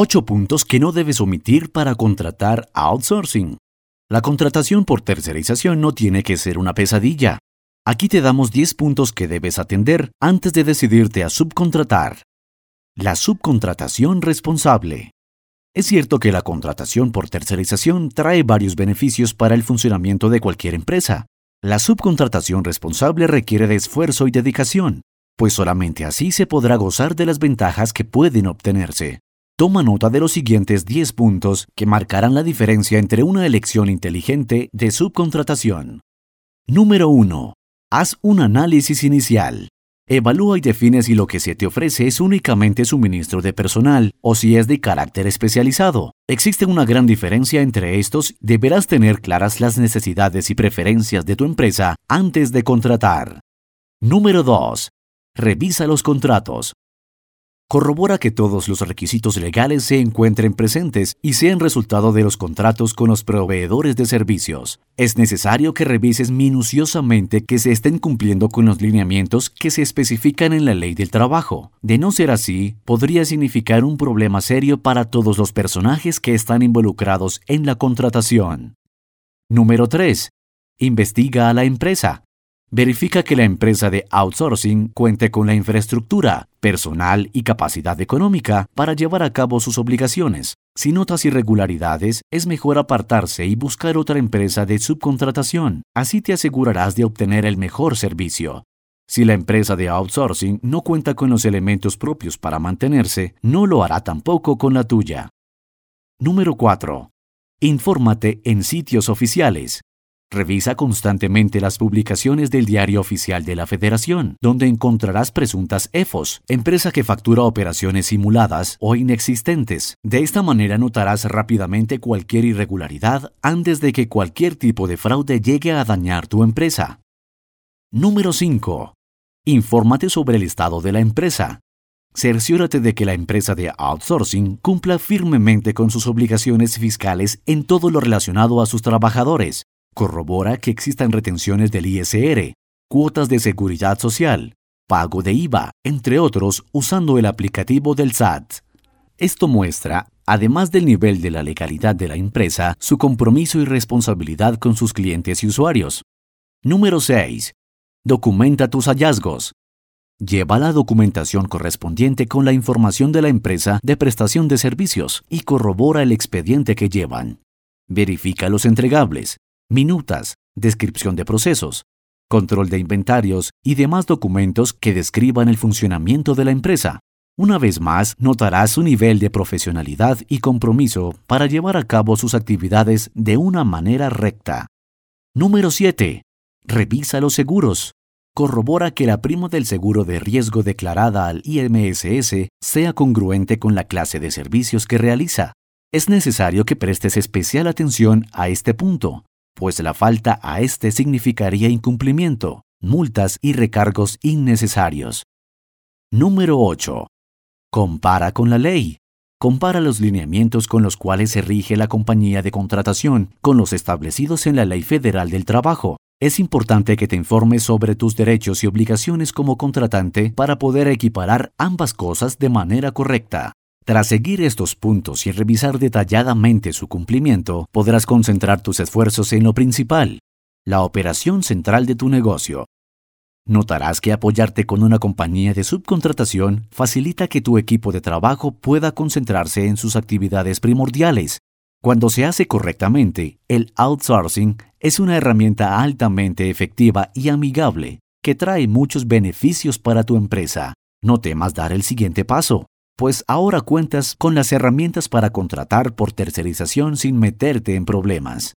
8 puntos que no debes omitir para contratar outsourcing. La contratación por tercerización no tiene que ser una pesadilla. Aquí te damos 10 puntos que debes atender antes de decidirte a subcontratar. La subcontratación responsable. Es cierto que la contratación por tercerización trae varios beneficios para el funcionamiento de cualquier empresa. La subcontratación responsable requiere de esfuerzo y dedicación, pues solamente así se podrá gozar de las ventajas que pueden obtenerse. Toma nota de los siguientes 10 puntos que marcarán la diferencia entre una elección inteligente de subcontratación. Número 1. Haz un análisis inicial. Evalúa y define si lo que se te ofrece es únicamente suministro de personal o si es de carácter especializado. Existe una gran diferencia entre estos. Deberás tener claras las necesidades y preferencias de tu empresa antes de contratar. Número 2. Revisa los contratos. Corrobora que todos los requisitos legales se encuentren presentes y sean resultado de los contratos con los proveedores de servicios. Es necesario que revises minuciosamente que se estén cumpliendo con los lineamientos que se especifican en la ley del trabajo. De no ser así, podría significar un problema serio para todos los personajes que están involucrados en la contratación. Número 3. Investiga a la empresa. Verifica que la empresa de outsourcing cuente con la infraestructura, personal y capacidad económica para llevar a cabo sus obligaciones. Si notas irregularidades, es mejor apartarse y buscar otra empresa de subcontratación. Así te asegurarás de obtener el mejor servicio. Si la empresa de outsourcing no cuenta con los elementos propios para mantenerse, no lo hará tampoco con la tuya. Número 4. Infórmate en sitios oficiales. Revisa constantemente las publicaciones del Diario Oficial de la Federación, donde encontrarás presuntas EFOS, empresa que factura operaciones simuladas o inexistentes. De esta manera notarás rápidamente cualquier irregularidad antes de que cualquier tipo de fraude llegue a dañar tu empresa. Número 5. Infórmate sobre el estado de la empresa. Cerciórate de que la empresa de outsourcing cumpla firmemente con sus obligaciones fiscales en todo lo relacionado a sus trabajadores, corrobora que existan retenciones del ISR, cuotas de seguridad social, pago de IVA, entre otros, usando el aplicativo del SAT. Esto muestra, además del nivel de la legalidad de la empresa, su compromiso y responsabilidad con sus clientes y usuarios. Número 6. Documenta tus hallazgos. Lleva la documentación correspondiente con la información de la empresa de prestación de servicios y corrobora el expediente que llevan. Verifica los entregables, minutas, descripción de procesos, control de inventarios y demás documentos que describan el funcionamiento de la empresa. Una vez más, notarás su nivel de profesionalidad y compromiso para llevar a cabo sus actividades de una manera recta. Número 7. Revisa los seguros. Corrobora que la prima del seguro de riesgo declarada al IMSS sea congruente con la clase de servicios que realiza. Es necesario que prestes especial atención a este punto, pues la falta a este significaría incumplimiento, multas y recargos innecesarios. Número 8. Compara con la ley. Compara los lineamientos con los cuales se rige la compañía de contratación con los establecidos en la Ley Federal del Trabajo. Es importante que te informes sobre tus derechos y obligaciones como contratante para poder equiparar ambas cosas de manera correcta. Tras seguir estos puntos y revisar detalladamente su cumplimiento, podrás concentrar tus esfuerzos en lo principal, la operación central de tu negocio. Notarás que apoyarte con una compañía de subcontratación facilita que tu equipo de trabajo pueda concentrarse en sus actividades primordiales. Cuando se hace correctamente, el outsourcing es una herramienta altamente efectiva y amigable que trae muchos beneficios para tu empresa. No temas dar el siguiente paso pues ahora cuentas con las herramientas para contratar por tercerización sin meterte en problemas.